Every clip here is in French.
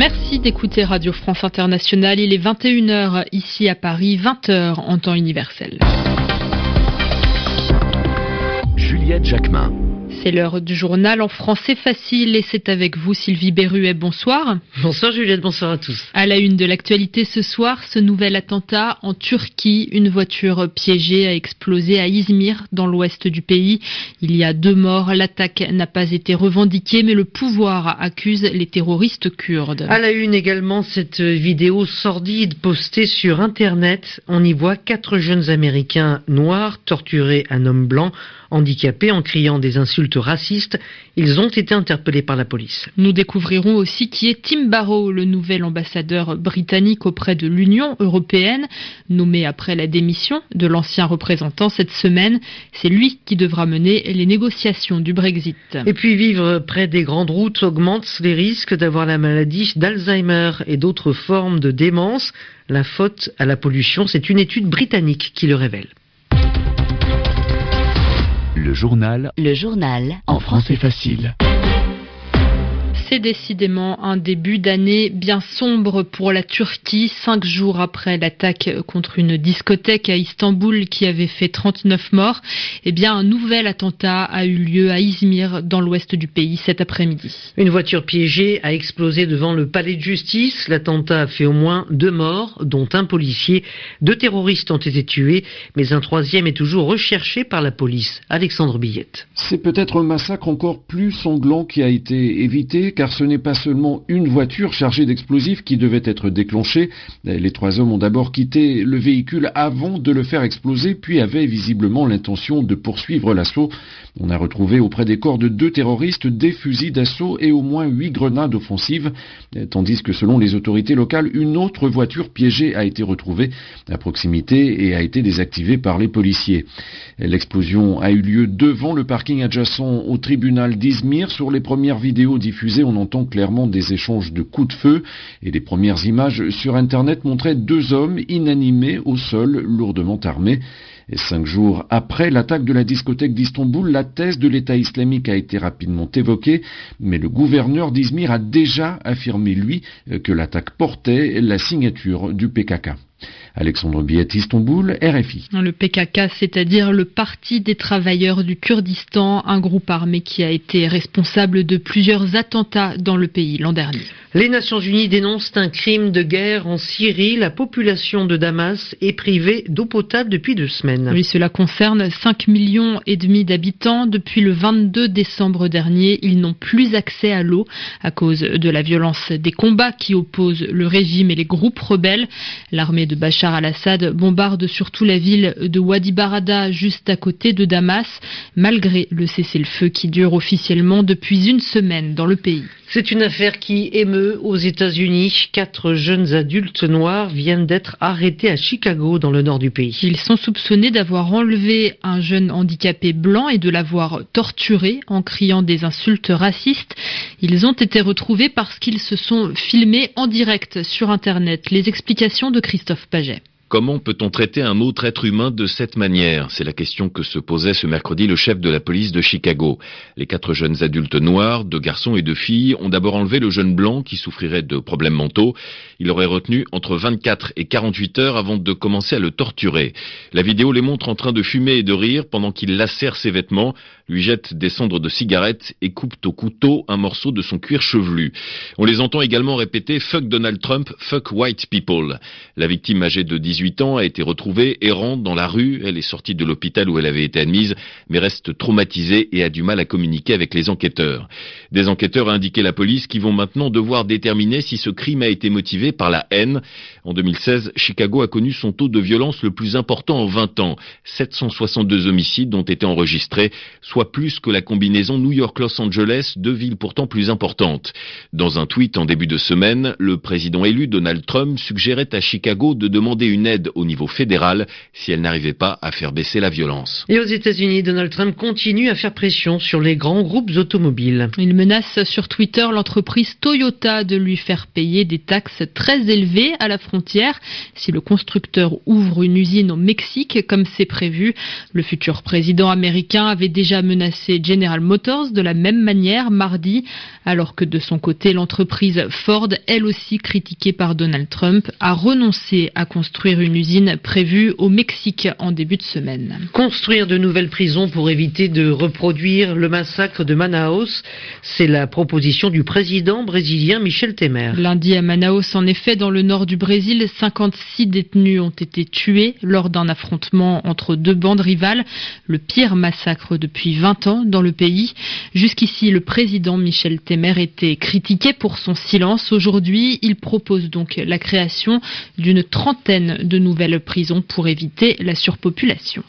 Merci d'écouter Radio France Internationale. Il est 21h ici à Paris, 20h en temps universel. Juliette Jacquemin. C'est l'heure du journal en français facile et c'est avec vous Sylvie Berruet. Bonsoir. Bonsoir Juliette, bonsoir à tous. À la une de l'actualité ce soir, ce nouvel attentat en Turquie. Une voiture piégée a explosé à Izmir, dans l'ouest du pays. Il y a deux morts. L'attaque n'a pas été revendiquée, mais le pouvoir accuse les terroristes kurdes. À la une également, cette vidéo sordide postée sur Internet. On y voit quatre jeunes Américains noirs torturer un homme blanc handicapés en criant des insultes racistes. Ils ont été interpellés par la police. Nous découvrirons aussi qui est Tim Barrow, le nouvel ambassadeur britannique auprès de l'Union européenne, nommé après la démission de l'ancien représentant cette semaine. C'est lui qui devra mener les négociations du Brexit. Et puis vivre près des grandes routes augmente les risques d'avoir la maladie d'Alzheimer et d'autres formes de démence. La faute à la pollution, c'est une étude britannique qui le révèle. Le journal. Le journal. En français facile. C'est décidément un début d'année bien sombre pour la Turquie, cinq jours après l'attaque contre une discothèque à Istanbul qui avait fait 39 morts. Eh bien, un nouvel attentat a eu lieu à Izmir, dans l'ouest du pays, cet après-midi. Une voiture piégée a explosé devant le palais de justice. L'attentat a fait au moins deux morts, dont un policier. Deux terroristes ont été tués, mais un troisième est toujours recherché par la police. Alexandre Billette. C'est peut-être un massacre encore plus sanglant qui a été évité car ce n'est pas seulement une voiture chargée d'explosifs qui devait être déclenchée. Les trois hommes ont d'abord quitté le véhicule avant de le faire exploser, puis avaient visiblement l'intention de poursuivre l'assaut. On a retrouvé auprès des corps de deux terroristes des fusils d'assaut et au moins huit grenades offensives, tandis que selon les autorités locales, une autre voiture piégée a été retrouvée à proximité et a été désactivée par les policiers. L'explosion a eu lieu devant le parking adjacent au tribunal d'Izmir. Sur les premières vidéos diffusées, on entend clairement des échanges de coups de feu et les premières images sur Internet montraient deux hommes inanimés au sol, lourdement armés. Cinq jours après l'attaque de la discothèque d'Istanbul, la thèse de l'État islamique a été rapidement évoquée, mais le gouverneur d'Izmir a déjà affirmé, lui, que l'attaque portait la signature du PKK. Alexandre Billet, Istanbul, RFI. Le PKK, c'est-à-dire le Parti des travailleurs du Kurdistan, un groupe armé qui a été responsable de plusieurs attentats dans le pays l'an dernier. Les Nations Unies dénoncent un crime de guerre en Syrie. La population de Damas est privée d'eau potable depuis deux semaines. Oui, cela concerne 5 millions et demi d'habitants. Depuis le 22 décembre dernier, ils n'ont plus accès à l'eau à cause de la violence des combats qui opposent le régime et les groupes rebelles. L'armée de Bachar al-Assad bombarde surtout la ville de Wadi Barada, juste à côté de Damas, malgré le cessez-le-feu qui dure officiellement depuis une semaine dans le pays. C'est une affaire qui émeut aux États-Unis. Quatre jeunes adultes noirs viennent d'être arrêtés à Chicago, dans le nord du pays. Ils sont soupçonnés d'avoir enlevé un jeune handicapé blanc et de l'avoir torturé en criant des insultes racistes. Ils ont été retrouvés parce qu'ils se sont filmés en direct sur Internet. Les explications de Christophe Paget. Comment peut-on traiter un autre être humain de cette manière? C'est la question que se posait ce mercredi le chef de la police de Chicago. Les quatre jeunes adultes noirs, deux garçons et deux filles, ont d'abord enlevé le jeune blanc qui souffrirait de problèmes mentaux. Il aurait retenu entre 24 et 48 heures avant de commencer à le torturer. La vidéo les montre en train de fumer et de rire pendant qu'il lacère ses vêtements, lui jette des cendres de cigarettes et coupe au couteau un morceau de son cuir chevelu. On les entend également répéter Fuck Donald Trump, fuck white people. La victime âgée de 18 ans a été retrouvée errante dans la rue. Elle est sortie de l'hôpital où elle avait été admise, mais reste traumatisée et a du mal à communiquer avec les enquêteurs. Des enquêteurs a indiqué la police qui vont maintenant devoir déterminer si ce crime a été motivé par la haine. En 2016, Chicago a connu son taux de violence le plus important en 20 ans. 762 homicides ont été enregistrés, soit plus que la combinaison New York-Los Angeles, deux villes pourtant plus importantes. Dans un tweet en début de semaine, le président élu Donald Trump suggérait à Chicago de demander une aide au niveau fédéral si elle n'arrivait pas à faire baisser la violence. Et aux États-Unis, Donald Trump continue à faire pression sur les grands groupes automobiles. Il menace sur Twitter l'entreprise Toyota de lui faire payer des taxes très élevées à la frontière frontière si le constructeur ouvre une usine au Mexique comme c'est prévu. Le futur président américain avait déjà menacé General Motors de la même manière mardi, alors que de son côté l'entreprise Ford, elle aussi critiquée par Donald Trump, a renoncé à construire une usine prévue au Mexique en début de semaine. Construire de nouvelles prisons pour éviter de reproduire le massacre de Manaus, c'est la proposition du président brésilien Michel Temer. Lundi à Manaus, en effet, dans le nord du Brésil, 56 détenus ont été tués lors d'un affrontement entre deux bandes rivales, le pire massacre depuis 20 ans dans le pays. Jusqu'ici, le président Michel Temer était critiqué pour son silence. Aujourd'hui, il propose donc la création d'une trentaine de nouvelles prisons pour éviter la surpopulation.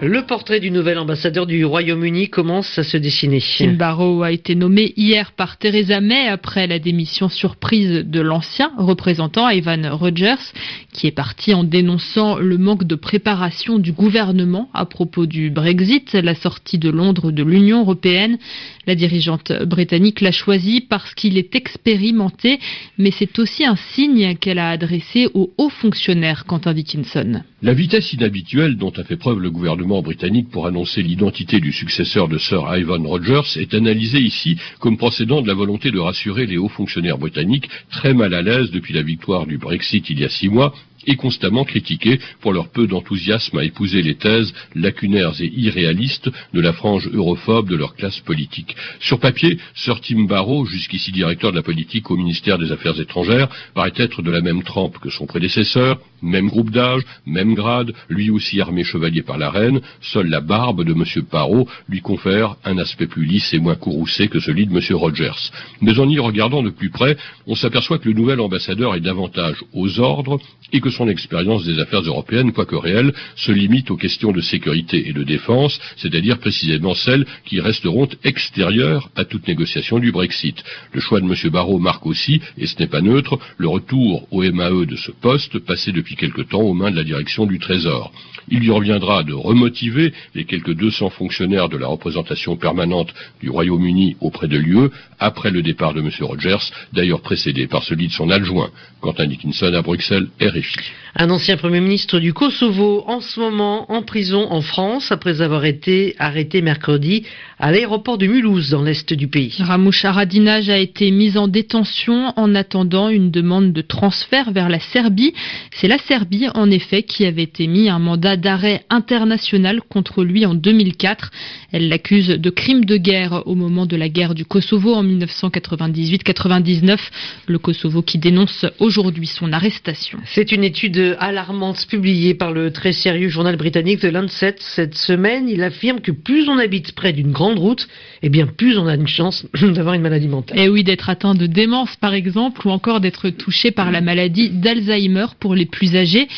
Le portrait du nouvel ambassadeur du Royaume-Uni commence à se dessiner. Tim Barrow a été nommé hier par Theresa May après la démission surprise de l'ancien représentant Ivan Rogers, qui est parti en dénonçant le manque de préparation du gouvernement à propos du Brexit, la sortie de Londres de l'Union européenne. La dirigeante britannique l'a choisi parce qu'il est expérimenté, mais c'est aussi un signe qu'elle a adressé aux hauts fonctionnaires, Quentin Dickinson. La vitesse inhabituelle dont a fait preuve le gouvernement britannique pour annoncer l'identité du successeur de Sir Ivan Rogers est analysée ici comme procédant de la volonté de rassurer les hauts fonctionnaires britanniques très mal à l'aise depuis la victoire du Brexit il y a six mois et constamment critiqués pour leur peu d'enthousiasme à épouser les thèses lacunaires et irréalistes de la frange europhobe de leur classe politique. Sur papier, Sir Tim Barrow, jusqu'ici directeur de la politique au ministère des Affaires étrangères, paraît être de la même trempe que son prédécesseur, même groupe d'âge, même grade, lui aussi armé chevalier par la reine, seule la barbe de M. Barrow lui confère un aspect plus lisse et moins courroucé que celui de M. Rogers. Mais en y regardant de plus près, on s'aperçoit que le nouvel ambassadeur est davantage aux ordres et que son expérience des affaires européennes, quoique réelle, se limite aux questions de sécurité et de défense, c'est-à-dire précisément celles qui resteront extérieures à toute négociation du Brexit. Le choix de M. Barrot marque aussi, et ce n'est pas neutre, le retour au MAE de ce poste, passé depuis quelque temps aux mains de la direction du Trésor. Il lui reviendra de remotiver les quelques 200 fonctionnaires de la représentation permanente du Royaume-Uni auprès de l'UE après le départ de M. Rogers, d'ailleurs précédé par celui de son adjoint, Quentin Dickinson à Bruxelles, RFI. Un ancien Premier ministre du Kosovo, en ce moment en prison en France, après avoir été arrêté mercredi à l'aéroport de Mulhouse, dans l'est du pays. Ramouch Haradinaj a été mis en détention en attendant une demande de transfert vers la Serbie. C'est la Serbie, en effet, qui avait émis un mandat d'arrêt international contre lui en 2004. Elle l'accuse de crimes de guerre au moment de la guerre du Kosovo en 1998-99. Le Kosovo qui dénonce aujourd'hui son arrestation. C'est une étude alarmante publiée par le très sérieux journal britannique The Lancet cette semaine. Il affirme que plus on habite près d'une grande route, eh bien plus on a une chance d'avoir une maladie mentale. Et eh oui, d'être atteint de démence par exemple, ou encore d'être touché par la maladie d'Alzheimer pour les plus âgés.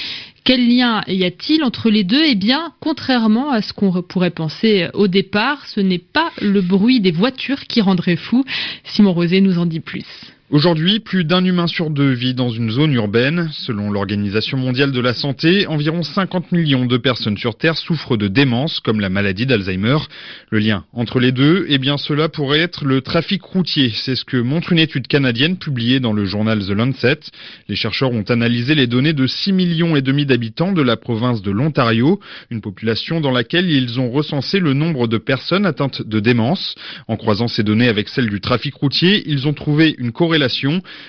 Quel lien y a-t-il entre les deux? Eh bien, contrairement à ce qu'on pourrait penser au départ, ce n'est pas le bruit des voitures qui rendrait fou. Simon Rosé nous en dit plus. Aujourd'hui, plus d'un humain sur deux vit dans une zone urbaine. Selon l'Organisation mondiale de la santé, environ 50 millions de personnes sur Terre souffrent de démence, comme la maladie d'Alzheimer. Le lien entre les deux, eh bien cela pourrait être le trafic routier. C'est ce que montre une étude canadienne publiée dans le journal The Lancet. Les chercheurs ont analysé les données de 6 millions et demi d'habitants de la province de l'Ontario, une population dans laquelle ils ont recensé le nombre de personnes atteintes de démence. En croisant ces données avec celles du trafic routier, ils ont trouvé une corrélation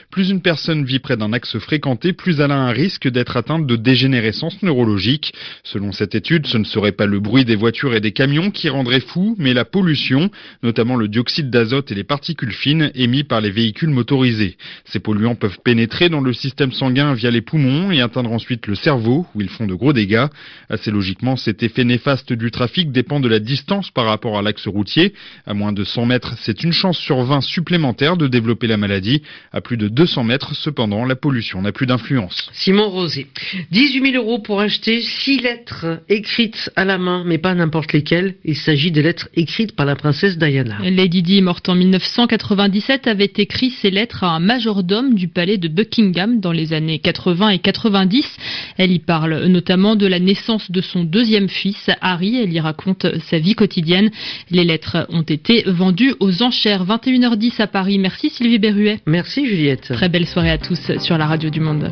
plus une personne vit près d'un axe fréquenté, plus elle a un risque d'être atteinte de dégénérescence neurologique. Selon cette étude, ce ne serait pas le bruit des voitures et des camions qui rendrait fou, mais la pollution, notamment le dioxyde d'azote et les particules fines émis par les véhicules motorisés. Ces polluants peuvent pénétrer dans le système sanguin via les poumons et atteindre ensuite le cerveau, où ils font de gros dégâts. Assez logiquement, cet effet néfaste du trafic dépend de la distance par rapport à l'axe routier. À moins de 100 mètres, c'est une chance sur 20 supplémentaire de développer la maladie. À plus de 200 mètres, cependant, la pollution n'a plus d'influence. Simon Rosé. 18 000 euros pour acheter 6 lettres écrites à la main, mais pas n'importe lesquelles. Il s'agit des lettres écrites par la princesse Diana. Lady Di, morte en 1997, avait écrit ces lettres à un majordome du palais de Buckingham dans les années 80 et 90. Elle y parle notamment de la naissance de son deuxième fils, Harry. Elle y raconte sa vie quotidienne. Les lettres ont été vendues aux enchères. 21h10 à Paris. Merci Sylvie Berruet. Merci Juliette. Très belle soirée à tous sur la radio du Monde.